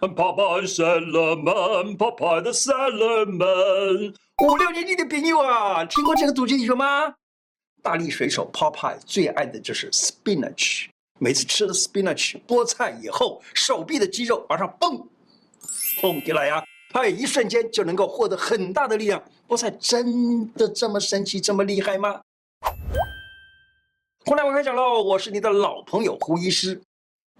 泡泡圣人们，泡泡的圣人们。五六年级的朋友啊，听过这个主题曲吗？大力水手 Popeye 最爱的就是 spinach，每次吃了 spinach 菠菜以后，手臂的肌肉往上蹦，蹦起来呀、啊，哎，一瞬间就能够获得很大的力量。菠菜真的这么神奇，这么厉害吗？胡乃文开讲喽，我是你的老朋友胡医师。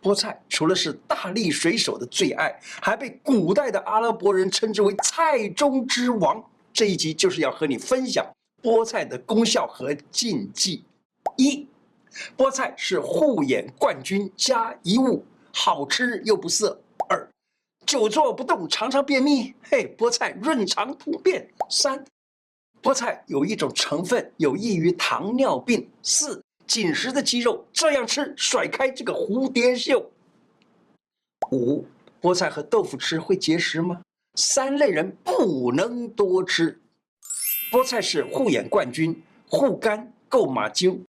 菠菜除了是大力水手的最爱，还被古代的阿拉伯人称之为菜中之王。这一集就是要和你分享。菠菜的功效和禁忌：一，菠菜是护眼冠军加一物，好吃又不涩；二，久坐不动常常便秘，嘿，菠菜润肠通便；三，菠菜有一种成分有益于糖尿病；四，紧实的肌肉这样吃甩开这个蝴蝶袖；五，菠菜和豆腐吃会结石吗？三类人不能多吃。菠菜是护眼冠军，护肝够马精，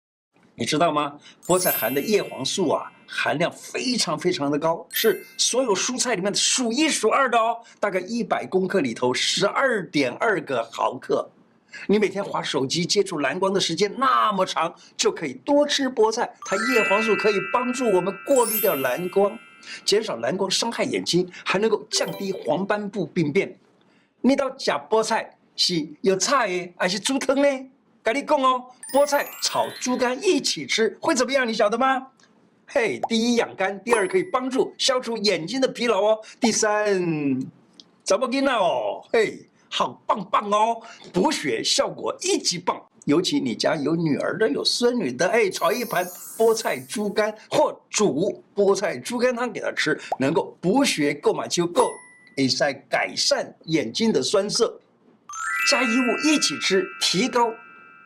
你知道吗？菠菜含的叶黄素啊，含量非常非常的高，是所有蔬菜里面的数一数二的哦。大概一百公克里头，十二点二个毫克。你每天滑手机接触蓝光的时间那么长，就可以多吃菠菜。它叶黄素可以帮助我们过滤掉蓝光，减少蓝光伤害眼睛，还能够降低黄斑部病变。你到假菠菜。是有菜耶，还是猪汤呢？跟你讲哦，菠菜炒猪肝一起吃会怎么样？你晓得吗？嘿，第一养肝，第二可以帮助消除眼睛的疲劳哦。第三，怎么跟呢？哦，嘿，好棒棒哦，补血效果一级棒。尤其你家有女儿的、有孙女的，哎，炒一盘菠菜猪肝或煮菠菜猪肝汤给她吃，能够补血、购买就够，哎，在改善眼睛的酸涩。加一物一起吃，提高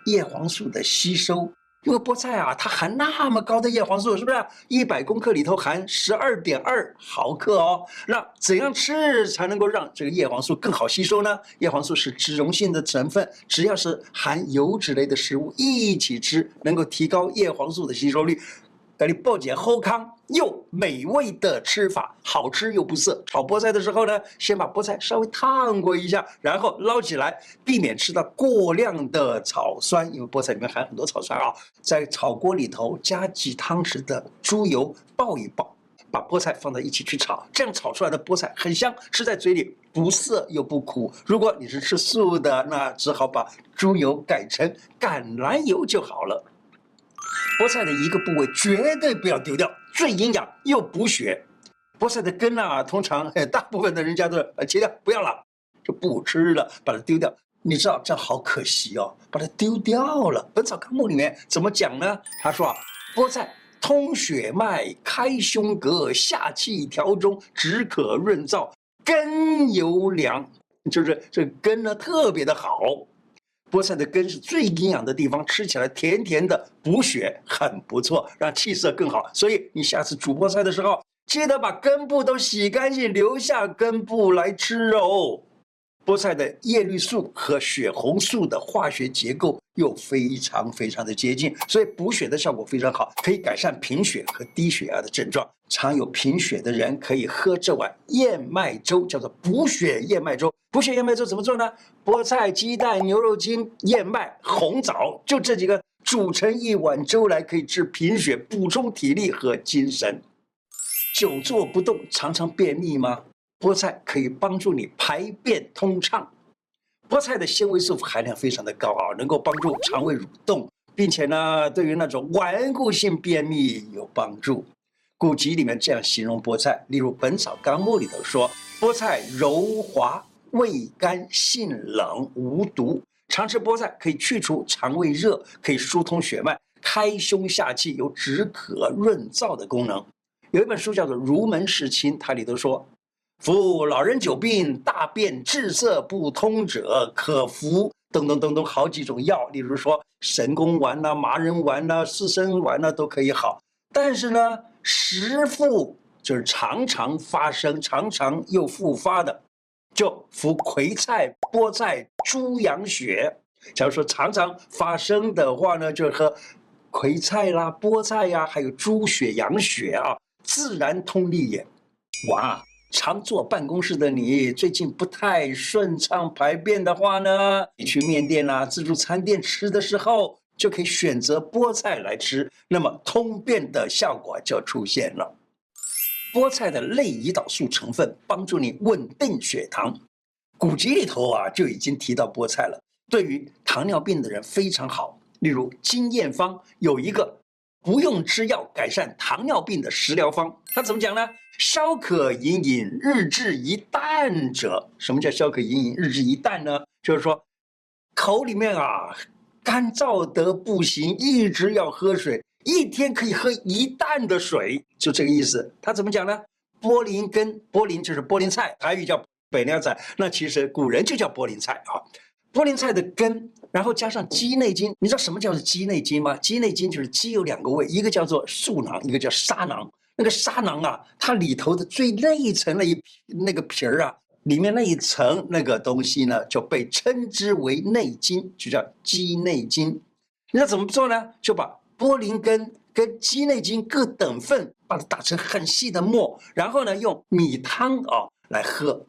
叶黄素的吸收。因为菠菜啊，它含那么高的叶黄素，是不是？一百公克里头含十二点二毫克哦。那怎样吃才能够让这个叶黄素更好吸收呢？叶黄素是脂溶性的成分，只要是含油脂类的食物一起吃，能够提高叶黄素的吸收率。给你报解后康又美味的吃法，好吃又不涩。炒菠菜的时候呢，先把菠菜稍微烫过一下，然后捞起来，避免吃到过量的草酸，因为菠菜里面含很多草酸啊。在炒锅里头加几汤匙的猪油爆一爆，把菠菜放在一起去炒，这样炒出来的菠菜很香，吃在嘴里不涩又不苦。如果你是吃素的，那只好把猪油改成橄榄油就好了。菠菜的一个部位绝对不要丢掉，最营养又补血。菠菜的根啊，通常大部分的人家都呃切掉，不要了，就不吃了，把它丢掉。你知道这好可惜哦，把它丢掉了。《本草纲目》里面怎么讲呢？他说啊，菠菜通血脉、开胸膈、下气调中、止渴润燥、根尤良，就是这根呢特别的好。菠菜的根是最营养的地方，吃起来甜甜的，补血很不错，让气色更好。所以你下次煮菠菜的时候，记得把根部都洗干净，留下根部来吃哦。菠菜的叶绿素和血红素的化学结构又非常非常的接近，所以补血的效果非常好，可以改善贫血和低血压的症状。常有贫血的人可以喝这碗燕麦粥，叫做补血燕麦粥。补血燕麦粥怎么做呢？菠菜、鸡蛋、牛肉精、燕麦、红枣，就这几个煮成一碗粥来，可以治贫血，补充体力和精神。久坐不动，常常便秘吗？菠菜可以帮助你排便通畅，菠菜的纤维素含量非常的高啊，能够帮助肠胃蠕动，并且呢，对于那种顽固性便秘有帮助。古籍里面这样形容菠菜，例如《本草纲目》里头说，菠菜柔滑，味甘，性冷，无毒。常吃菠菜可以去除肠胃热，可以疏通血脉，开胸下气，有止渴润燥的功能。有一本书叫做《儒门世亲》，它里头说。服老人久病，大便滞涩不通者，可服等等等等好几种药，例如说神功丸呐、麻仁丸呐、四神丸呐都可以好。但是呢，时复就是常常发生、常常又复发的，就服葵菜、菠菜、猪羊血。假如说常常发生的话呢，就喝葵菜啦、菠菜呀、还有猪血羊血啊，自然通利也。哇！常坐办公室的你，最近不太顺畅排便的话呢，你去面店啊、自助餐店吃的时候，就可以选择菠菜来吃，那么通便的效果就出现了。菠菜的类胰岛素成分帮助你稳定血糖，古籍里头啊就已经提到菠菜了，对于糖尿病的人非常好。例如金咽方有一个不用吃药改善糖尿病的食疗方，他怎么讲呢？消渴饮饮，日治一啖者，什么叫消渴饮饮，日治一啖呢？就是说，口里面啊干燥得不行，一直要喝水，一天可以喝一担的水，就这个意思。他怎么讲呢？菠薐根，菠薐就是菠薐菜，台语叫北凉菜，那其实古人就叫菠薐菜啊。菠薐菜的根，然后加上鸡内金，你知道什么叫做鸡内金吗？鸡内金就是鸡有两个胃，一个叫做嗉囊，一个叫沙囊。那个沙囊啊，它里头的最内层那一那个皮儿啊，里面那一层那个东西呢，就被称之为内金，就叫鸡内金。那怎么做呢？就把菠薐根跟鸡内金各等份，把它打成很细的末，然后呢，用米汤啊、哦、来喝，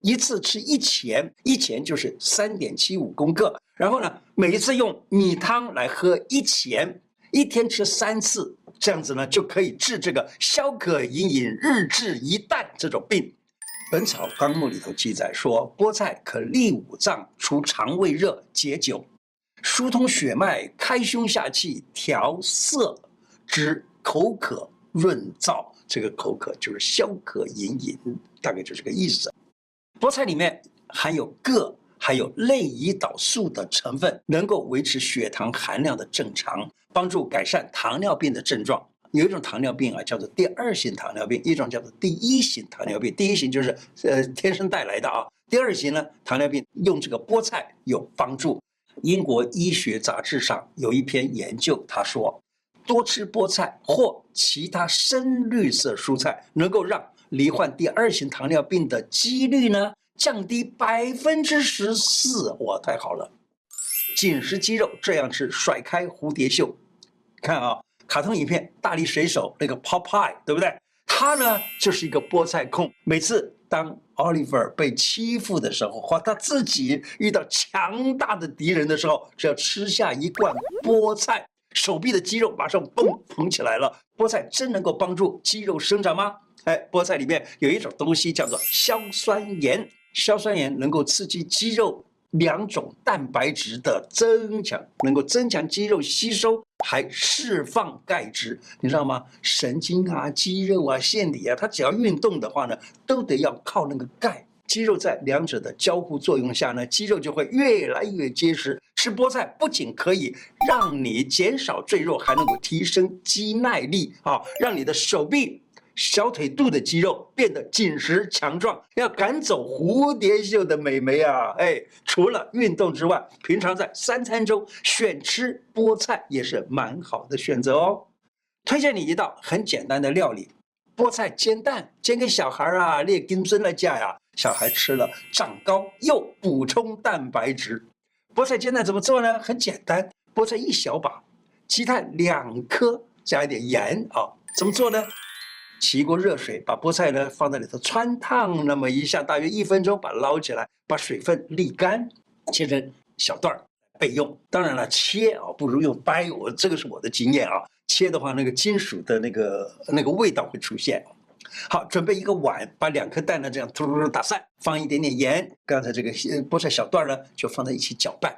一次吃一钱，一钱就是三点七五公克。然后呢，每一次用米汤来喝一钱，一天吃三次。这样子呢，就可以治这个消渴饮饮，日治一啖这种病。《本草纲目》里头记载说，菠菜可利五脏，除肠胃热，解酒，疏通血脉，开胸下气，调色，止口渴，润燥。这个口渴就是消渴饮饮，大概就是这个意思。菠菜里面含有铬。还有类胰岛素的成分，能够维持血糖含量的正常，帮助改善糖尿病的症状。有一种糖尿病啊，叫做第二型糖尿病；一种叫做第一型糖尿病。第一型就是呃天生带来的啊，第二型呢，糖尿病用这个菠菜有帮助。英国医学杂志上有一篇研究，他说，多吃菠菜或其他深绿色蔬菜，能够让罹患第二型糖尿病的几率呢，降低百分之十四，哇，太好了！紧实肌肉这样吃，甩开蝴蝶袖。看啊，卡通影片《大力水手》那个 Popeye，对不对？他呢就是一个菠菜控。每次当 Oliver 被欺负的时候，或他自己遇到强大的敌人的时候，只要吃下一罐菠菜，手臂的肌肉马上蹦捧起来了。菠菜真能够帮助肌肉生长吗？哎，菠菜里面有一种东西叫做硝酸盐。硝酸盐能够刺激肌肉两种蛋白质的增强，能够增强肌肉吸收，还释放钙质，你知道吗？神经啊、肌肉啊、腺体啊，它只要运动的话呢，都得要靠那个钙。肌肉在两者的交互作用下呢，肌肉就会越来越结实。吃菠菜不仅可以让你减少赘肉，还能够提升肌耐力啊，让你的手臂。小腿肚的肌肉变得紧实强壮，要赶走蝴蝶袖的美眉啊！哎，除了运动之外，平常在三餐中选吃菠菜也是蛮好的选择哦。推荐你一道很简单的料理：菠菜煎蛋，煎给小孩啊，列金孙来家呀，小孩吃了长高又补充蛋白质。菠菜煎蛋怎么做呢？很简单，菠菜一小把，鸡蛋两颗，加一点盐啊。怎么做呢？起一锅热水，把菠菜呢放在里头汆烫那么一下，大约一分钟，把它捞起来，把水分沥干，切成小段儿备用。当然了，切啊不如用掰，我这个是我的经验啊。切的话，那个金属的那个那个味道会出现。好，准备一个碗，把两颗蛋呢这样突突突打散，放一点点盐，刚才这个菠菜小段呢就放在一起搅拌。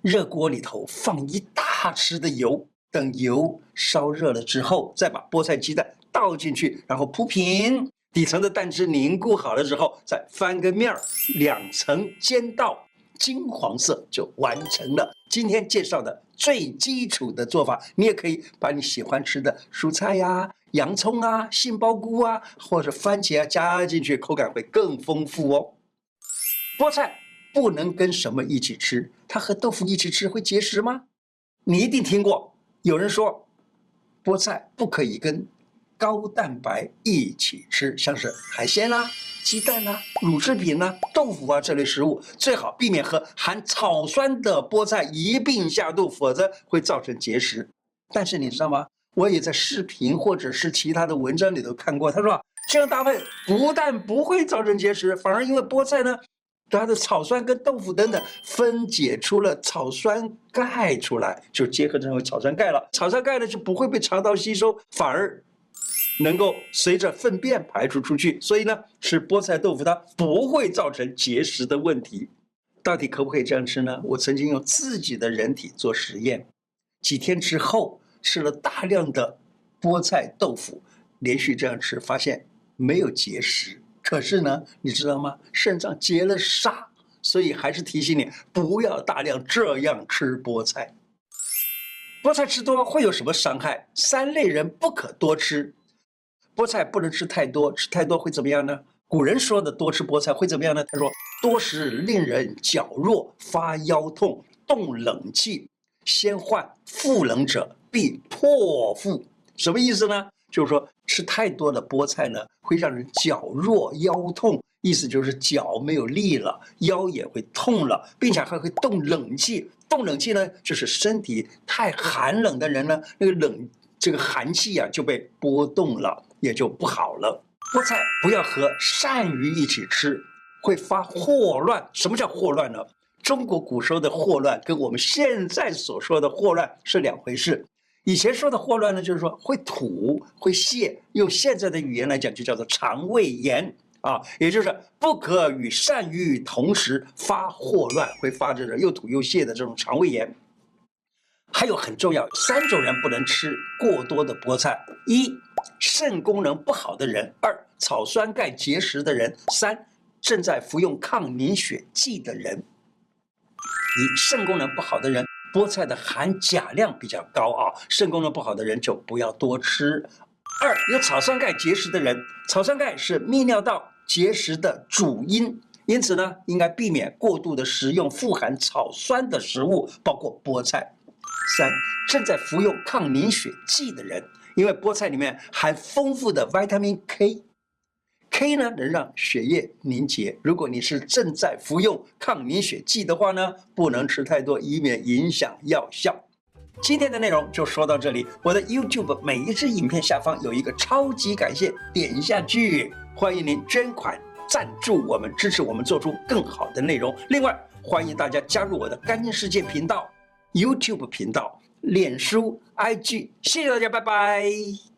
热锅里头放一大匙的油，等油烧热了之后，再把菠菜鸡蛋。倒进去，然后铺平，底层的蛋汁凝固好了之后，再翻个面儿，两层煎到金黄色就完成了。今天介绍的最基础的做法，你也可以把你喜欢吃的蔬菜呀、洋葱啊、杏鲍菇啊，或者番茄啊加进去，口感会更丰富哦。菠菜不能跟什么一起吃？它和豆腐一起吃会结石吗？你一定听过有人说，菠菜不可以跟。高蛋白一起吃，像是海鲜啦、鸡蛋啦、乳制品啦、豆腐啊这类食物，最好避免和含草酸的菠菜一并下肚，否则会造成结石。但是你知道吗？我也在视频或者是其他的文章里头看过，他说这样搭配不但不会造成结石，反而因为菠菜呢，它的草酸跟豆腐等等分解出了草酸钙出来，就结合成为草酸钙了。草酸钙呢就不会被肠道吸收，反而能够随着粪便排出出去。所以呢，吃菠菜豆腐它不会造成结石的问题。到底可不可以这样吃呢？我曾经用自己的人体做实验，几天之后吃了大量的菠菜豆腐，连续这样吃，发现没有结石。可是呢，你知道吗？肾脏结了沙，所以还是提醒你不要大量这样吃菠菜。菠菜吃多会有什么伤害？三类人不可多吃。菠菜不能吃太多，吃太多会怎么样呢？古人说的多吃菠菜会怎么样呢？他说多食令人脚弱，发腰痛，动冷气，先患腹冷者必破腹。什么意思呢？就是说，吃太多的菠菜呢，会让人脚弱腰痛，意思就是脚没有力了，腰也会痛了，并且还会动冷气。动冷气呢，就是身体太寒冷的人呢，那个冷这个寒气啊就被波动了，也就不好了。菠菜不要和鳝鱼一起吃，会发霍乱。什么叫霍乱呢？中国古时候的霍乱跟我们现在所说的霍乱是两回事。以前说的霍乱呢，就是说会吐、会泻，用现在的语言来讲，就叫做肠胃炎啊，也就是不可与鳝鱼同时发霍乱，会发这种又吐又泻的这种肠胃炎。还有很重要，三种人不能吃过多的菠菜：一、肾功能不好的人；二、草酸钙结石的人；三、正在服用抗凝血剂的人。一、肾功能不好的人。菠菜的含钾量比较高啊，肾功能不好的人就不要多吃。二，有草酸钙结石的人，草酸钙是泌尿道结石的主因，因此呢，应该避免过度的食用富含草酸的食物，包括菠菜。三，正在服用抗凝血剂的人，因为菠菜里面含丰富的 vitamin K。K 呢，能让血液凝结。如果你是正在服用抗凝血剂的话呢，不能吃太多，以免影响药效。今天的内容就说到这里。我的 YouTube 每一支影片下方有一个超级感谢，点一下去。欢迎您捐款赞助我们，支持我们做出更好的内容。另外，欢迎大家加入我的干净世界频道、YouTube 频道、脸书、IG。谢谢大家，拜拜。